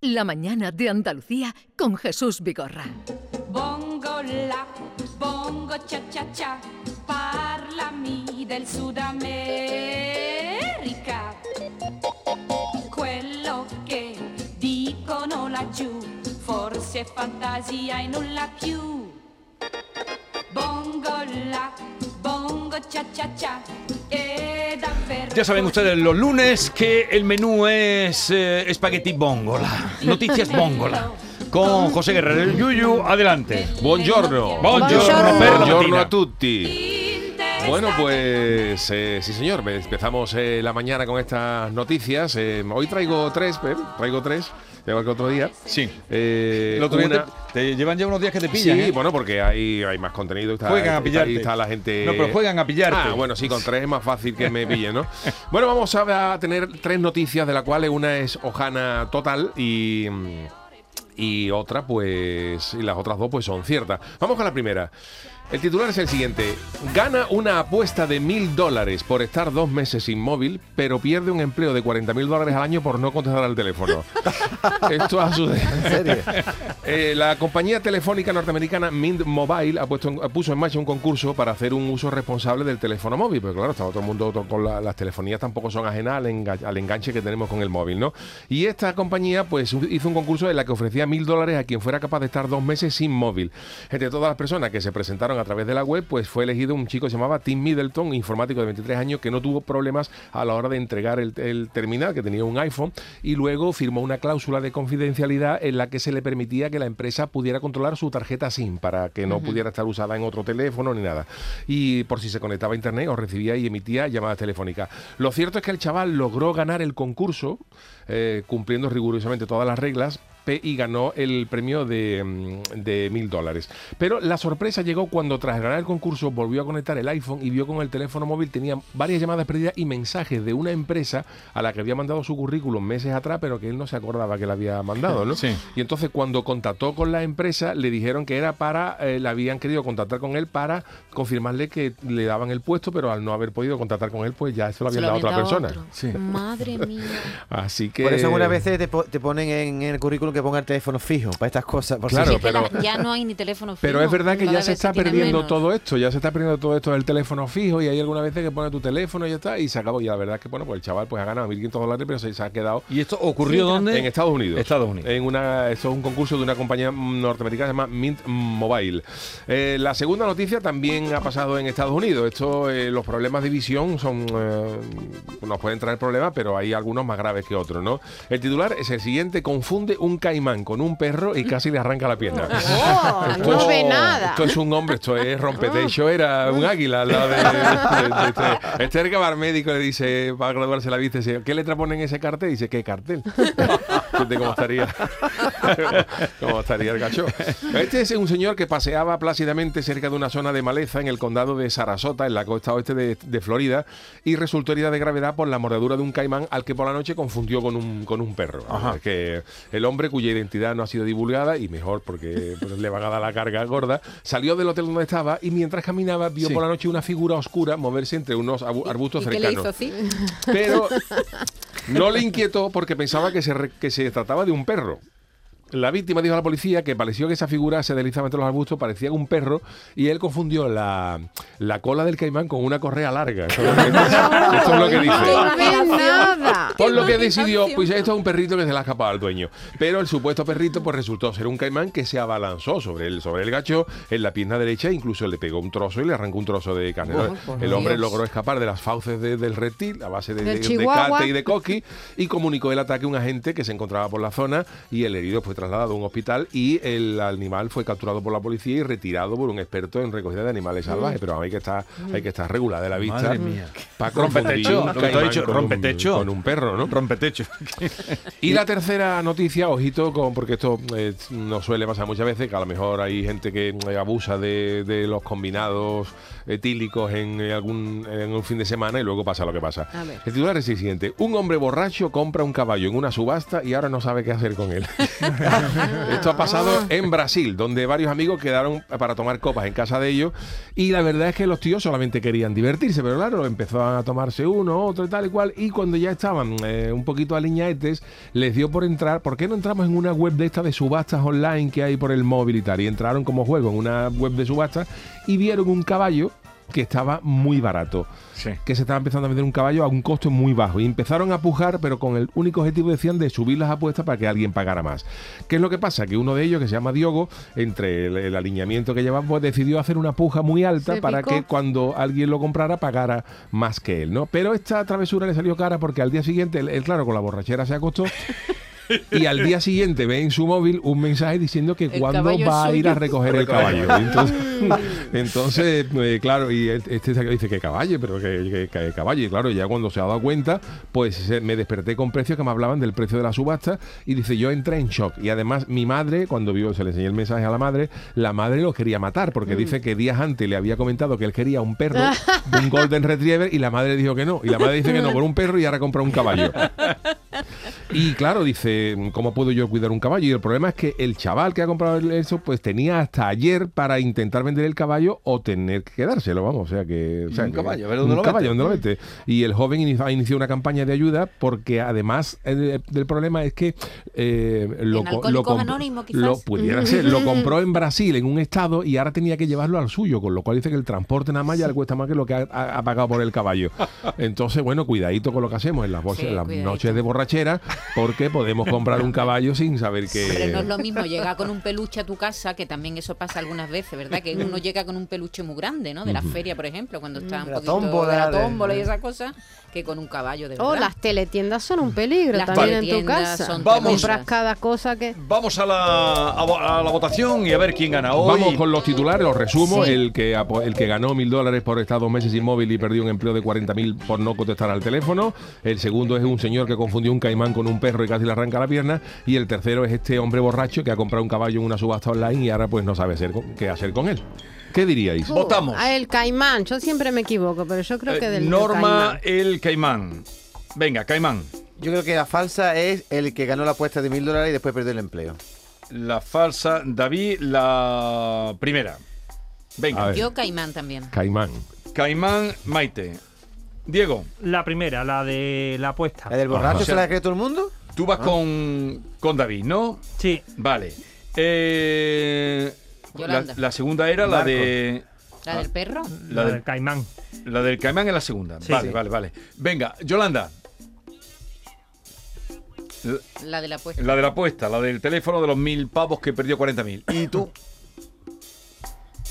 La mañana de Andalucía con Jesús Vigorra. Bongo la, bongo cha cha cha, parlami del Sud America. Quello che dicono laggiù, forse fantasia e nulla più. Bongo la, bongo cha cha cha, e davvero. Ya saben ustedes los lunes que el menú es eh, espagueti bongola. Noticias bongola. Con José Guerrero. Yuyu, adelante. Buongiorno. Buongiorno, Buongiorno mattina. a tutti. Bueno, pues eh, sí, señor. Empezamos eh, la mañana con estas noticias. Eh, hoy traigo tres, eh, traigo tres, igual que otro día. Sí. Eh, El otro día te, te llevan ya unos días que te pillan. Sí, ¿eh? bueno, porque hay, hay más contenido. Está, Juegan a está- pillarte. está la gente. No, pero juegan a pillarte. Ah, bueno, sí, con tres es más fácil que me pillen, ¿no? bueno, vamos a, a tener tres noticias, de las cuales una es Ojana total y. Y otra, pues. Y las otras dos, pues son ciertas. Vamos con la primera. El titular es el siguiente. Gana una apuesta de mil dólares por estar dos meses inmóvil, pero pierde un empleo de 40 mil dólares al año por no contestar al teléfono. Esto ha sucedido. ¿En serio? la compañía telefónica norteamericana Mint Mobile ha puesto puso en marcha un concurso para hacer un uso responsable del teléfono móvil. Pero claro, estaba todo el mundo con la- las telefonías tampoco son ajenas al, enga- al enganche que tenemos con el móvil, ¿no? Y esta compañía pues hizo un concurso en la que ofrecía mil dólares a quien fuera capaz de estar dos meses sin móvil. Entre todas las personas que se presentaron a través de la web, pues fue elegido un chico que se llamaba Tim Middleton, informático de 23 años, que no tuvo problemas a la hora de entregar el, el terminal, que tenía un iPhone, y luego firmó una cláusula de confidencialidad en la que se le permitía que la empresa pudiera controlar su tarjeta SIM para que no pudiera estar usada en otro teléfono ni nada. Y por si se conectaba a internet o recibía y emitía llamadas telefónicas. Lo cierto es que el chaval logró ganar el concurso, eh, cumpliendo rigurosamente todas las reglas, y ganó el premio de mm, de mil dólares. Pero la sorpresa llegó cuando tras ganar el concurso volvió a conectar el iPhone y vio con el teléfono móvil tenía varias llamadas perdidas y mensajes de una empresa a la que había mandado su currículum meses atrás, pero que él no se acordaba que la había mandado, ¿no? Sí. Y entonces cuando contactó con la empresa le dijeron que era para, eh, le habían querido contactar con él para confirmarle que le daban el puesto, pero al no haber podido contactar con él, pues ya se lo habían dado a otra persona. otro. Sí. Madre mía. Así que Por eso algunas veces te, po- te ponen en el currículum que ponga el teléfono fijo para estas cosas. por Claro, Sí, que pero- ya no hay ni teléfono fijo. Pero es verdad que ya se está perdiendo menos. todo esto, ya se está perdiendo todo esto del teléfono fijo y hay algunas veces que pone tu teléfono y ya está y se acabó. Y la verdad es que bueno, pues el chaval pues ha ganado 1.500 dólares, pero se, se ha quedado ¿Y esto ocurrió dónde? en Estados Unidos. Estados Unidos. En una, esto es un concurso de una compañía norteamericana que se llama Mint Mobile. Eh, la segunda noticia también ha pasado en Estados Unidos. Esto, eh, los problemas de visión son, eh, nos pueden traer problemas, pero hay algunos más graves que otros, ¿no? El titular es el siguiente: confunde un caimán con un perro y casi le arranca la pierna. Oh, Esto no es- ve nada. Esto es un hombre, esto es rompetecho, era un águila al lado de, de- de este. Este es el que va al médico y le dice, para graduarse la vista, dice, ¿qué letra pone en ese cartel? Dice, ¿qué cartel? Fíjate cómo estaría, cómo estaría el gacho. Este es un señor que paseaba plácidamente cerca de una zona de maleza en el condado de Sarasota, en la costa oeste de, de Florida, y resultó herida de gravedad por la mordedura de un caimán al que por la noche confundió con un, con un perro. Ajá. Que el hombre, cuya identidad no ha sido divulgada, y mejor porque pues, le van a dar la carga gorda, salió del hotel donde estaba y mientras caminaba vio Sí. por la noche una figura oscura moverse entre unos arbustos ¿Y qué le cercanos. hizo así? Pero no le inquietó porque pensaba que se, re- que se trataba de un perro. La víctima dijo a la policía que pareció que esa figura se deslizaba entre los arbustos, parecía un perro, y él confundió la, la cola del caimán con una correa larga. Esto es lo que, esto es lo que dice. Por lo que decidió, pues esto es un perrito que se le ha escapado al dueño. Pero el supuesto perrito pues resultó ser un caimán que se abalanzó sobre el, sobre el gacho en la pierna derecha, incluso le pegó un trozo y le arrancó un trozo de carne. Oh, el hombre Dios. logró escapar de las fauces de- del reptil a base de, de- cate y de coqui y comunicó el ataque a un agente que se encontraba por la zona y el herido fue trasladado a un hospital y el animal fue capturado por la policía y retirado por un experto en recogida de animales salvajes. Pero hay que estar, hay que estar regulada de la vista. Madre mía. para Rompetecho, confundir un lo que te he caimán dicho, con un- rompetecho. Rompetecho. Y la tercera noticia, ojito, con, porque esto eh, no suele pasar muchas veces, que a lo mejor hay gente que eh, abusa de, de los combinados etílicos en, eh, algún, en un fin de semana y luego pasa lo que pasa. A ver. El titular es el siguiente. Un hombre borracho compra un caballo en una subasta y ahora no sabe qué hacer con él. Esto ha pasado en Brasil, donde varios amigos quedaron para tomar copas en casa de ellos y la verdad es que los tíos solamente querían divertirse, pero claro, empezaban a tomarse uno, otro y tal y cual y cuando ya estaban eh, un poquito aliñaetes, les dio por entrar, ¿por qué no entramos en una web de esta de subastas online que hay por el móvil y tal? Y entraron como juego en una web de subastas y vieron un caballo que estaba muy barato. Sí. Que se estaba empezando a vender un caballo a un costo muy bajo. Y empezaron a pujar, pero con el único objetivo, decían, de subir las apuestas para que alguien pagara más. ¿Qué es lo que pasa? Que uno de ellos, que se llama Diogo, entre el, el alineamiento que llevaba, pues decidió hacer una puja muy alta Se para picó. que cuando alguien lo comprara pagara más que él, ¿no? Pero esta travesura le salió cara porque al día siguiente, él, él, claro, con la borrachera se acostó. Y al día siguiente ve en su móvil un mensaje diciendo que cuándo va a ir a recoger el caballo. Entonces, entonces eh, claro, y este se dice que caballo, pero que, que- que caballo. Y claro, ya cuando se ha dado cuenta, pues me desperté con precios que me hablaban del precio de la subasta. Y dice, yo entré en shock. Y además, mi madre, cuando vio, se le enseñé el mensaje a la madre, la madre lo quería matar, porque dice que días antes le había comentado que él quería un perro, un Golden Retriever, y la madre dijo que no. Y la madre dice que no, por un perro y ahora compra un caballo. Y claro, dice, ¿cómo puedo yo cuidar un caballo? Y el problema es que el chaval que ha comprado eso, pues tenía hasta ayer para intentar vender el caballo o tener que quedárselo, vamos. O sea que. o sea un que- caballo, a ver dónde un lo caballo, mete. ¿dónde lo mete? Y el joven inició, ha iniciado una campaña de ayuda porque además eh, del problema es que eh, lo, lo quizás. lo pudiera ser, lo compró en Brasil en un estado y ahora tenía que llevarlo al suyo, con lo cual dice que el transporte nada más ya le cuesta más que lo que ha, ha- ha pagado por el caballo. Entonces, bueno, cuidadito con lo que hacemos en las, bolsas- Sí, en las cuidadito. noches de borrachera, porque podemos comprar un caballo sin saber que. Pero no es lo mismo llegar con un peluche a tu casa, que también eso pasa algunas veces, ¿verdad? Que uno llega con un peluche muy grande, ¿no? De la feria, por ejemplo, cuando está un la poquito tómbola, de la tómbola y esas cosas, que con un caballo de verdad. Oh, las teletiendas son un peligro Las también en tu casa. son Vamos. Compras cada cosa que... Vamos a la, a, la votación y a ver quién gana hoy. Vamos con los titulares, los resumo. Sí. El, que, el que ganó mil dólares por estar dos meses inmóvil y perdió un empleo de 40 mil por no contestar al teléfono. El segundo es un señor que confundió un caimán con un perro y casi le arranca la pierna. Y el tercero es este hombre borracho que ha comprado un caballo en una subasta online y ahora pues no sabe hacer, con- qué hacer con él. ¿Qué diríais? Votamos. Ah, el caimán. Yo siempre me equivoco, pero yo creo que Eh, del del Norma caimán. el Caimán. Venga, Caimán. Yo creo que la falsa es el que ganó la apuesta de mil dólares y después perdió el empleo. La falsa. David, la primera. Venga. Yo caimán también. Caimán. Caimán, Maite. Diego, La primera, la de la apuesta. ¿La del borracho se la cree todo el mundo? tú vas con, con David, ¿no? Sí, Vale. Eh, la, Yolanda. la segunda era la de. ¿La del perro? La, la del- del caimán. la del Caimán es la segunda. Sí, vale, sí. vale, vale. Venga, Yolanda. La de la apuesta. La de la apuesta, la del teléfono de los mil pavos que perdió 40 mil. ¿Y tú?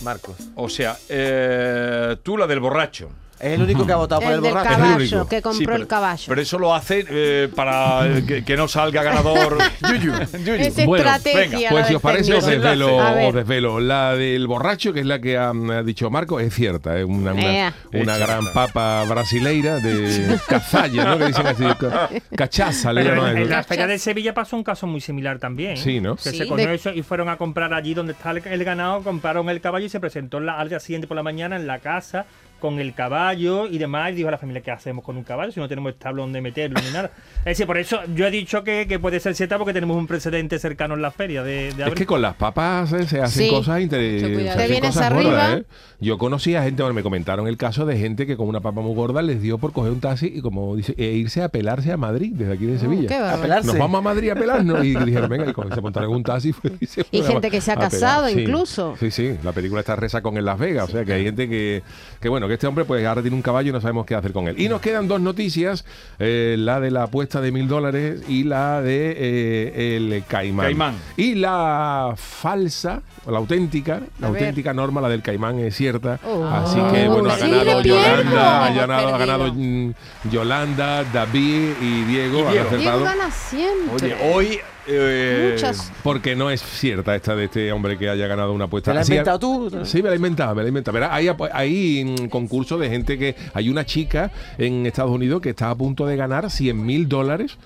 Marcos. O sea, eh, tú la del borracho. Es el único que ha votado por el, El del borracho. Es el caballo, único. que compró Sí, pero, el caballo. Pero eso lo hace eh, para que, que no salga ganador. Yuyu, Yuyu. Es Bueno, estrategia. venga, Pues si os parece, os desvelo, os desvelo. La del borracho, que es la que ha, ha dicho Marco, es cierta. Es una, una, Ea. una Es gran cierta. papa brasileira de cazalla, ¿no? Que dicen así. ca- Cachaza, le llaman en, en la feria de Sevilla pasó un caso muy similar también. Sí, ¿no? Que Sí. se cogió De- eso y fueron a comprar allí donde está el, el ganado, compraron el caballo y se presentó la- al día siguiente por la mañana en la casa con el caballo y demás. Y dijo a la familia, ¿qué hacemos con un caballo si no tenemos establo donde meterlo ni nada? Es decir, por eso yo he dicho que, que puede ser cierta porque tenemos un precedente cercano en la feria de, de Es que con las papas eh, se hacen Sí. cosas interesantes. arriba. Yo conocí a gente, bueno, me comentaron el caso de gente que con una papa muy gorda les dio por coger un taxi y como dice, e irse a pelarse a Madrid, desde aquí de Sevilla. Oh, qué A bárbaro. pelarse. Nos vamos a Madrid a pelarnos y dijeron, venga, y con- se montaron un taxi y se Y fueron a- gente que se ha a pelar. casado Sí. incluso. Sí, sí, la película está reza con en Las Vegas, o sea que hay gente que, que bueno, que este hombre pues ahora tiene un caballo y no sabemos qué hacer con él. Y nos quedan dos noticias, eh, la de la apuesta de mil dólares y la de eh, el caimán. Caimán. Y la falsa, la auténtica, la A ver. auténtica norma, la del caimán es cierta. Oh. Así que bueno, ha ganado. Yolanda, ha ganado, ha ganado perdido. mm, Yolanda, David y Diego. Y han Diego. acertado. Diego gana siempre. Oye, hoy. Eh, Muchas. Porque no es cierta esta de este hombre que haya ganado una apuesta. ¿Te la has inventado tú? Sí, me la he inventado, me la he inventado. Verá, hay, hay mm, concursos de gente que... Hay una chica en Estados Unidos que está a punto de ganar 100 mil dólares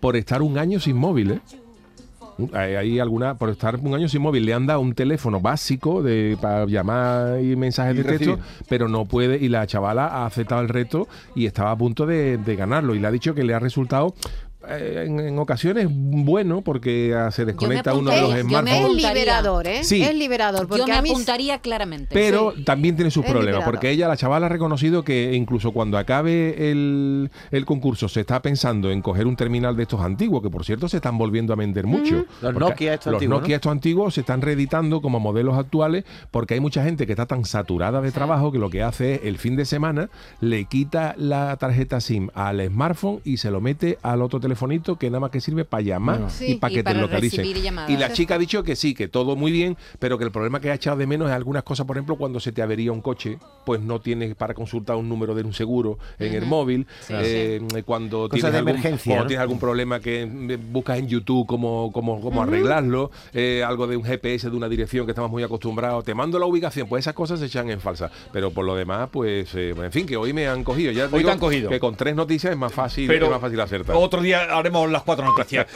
por estar un año sin móvil, ¿eh? Hay, hay alguna, por estar un año sin móvil, le han dado un teléfono básico de, para llamar y mensajes Y de texto, recibir. pero no puede, y la chavala ha aceptado el reto y estaba a punto de, de ganarlo. Y le ha dicho que le ha resultado eh, en, en ocasiones bueno porque ah, se desconecta uno de los yo me Es smartphones. liberador, ¿eh? Sí. Es liberador. Porque Yo me a mí apuntaría claramente. Pero Sí. también tiene sus Es problemas, liberador. porque ella, la chavala, ha reconocido que incluso cuando acabe el, el concurso se está pensando en coger un terminal de estos antiguos, que por cierto se están volviendo a vender mucho. Los Nokia estos los antiguos, Nokia ¿no? estos antiguos se están reeditando como modelos actuales porque hay mucha gente que está tan saturada de trabajo que lo que hace es el fin de semana le quita la tarjeta SIM al smartphone y se lo mete al otro telefonito que nada más que sirve para llamar Sí. y para Y que para te localicen. Y la chica ha dicho que sí, que todo muy bien, pero que el problema que ha echado de menos es algunas cosas, por ejemplo, cuando se te avería un coche, pues no tienes para consultar un número de un seguro en el móvil, Sí, eh, cuando Cosas tienes, de algún, emergencia, cuando ¿no? tienes algún problema que mm, buscas en YouTube cómo, cómo, cómo arreglarlo, eh, algo de un GPS de una dirección que estamos muy acostumbrados, te mando la ubicación, pues esas cosas se echan en falsa. Pero por lo demás, pues, eh, en fin, que hoy me han cogido. Ya Hoy te digo han cogido. Que con tres noticias es más fácil, Pero es más fácil acertar. Otro día haremos las cuatro noticias.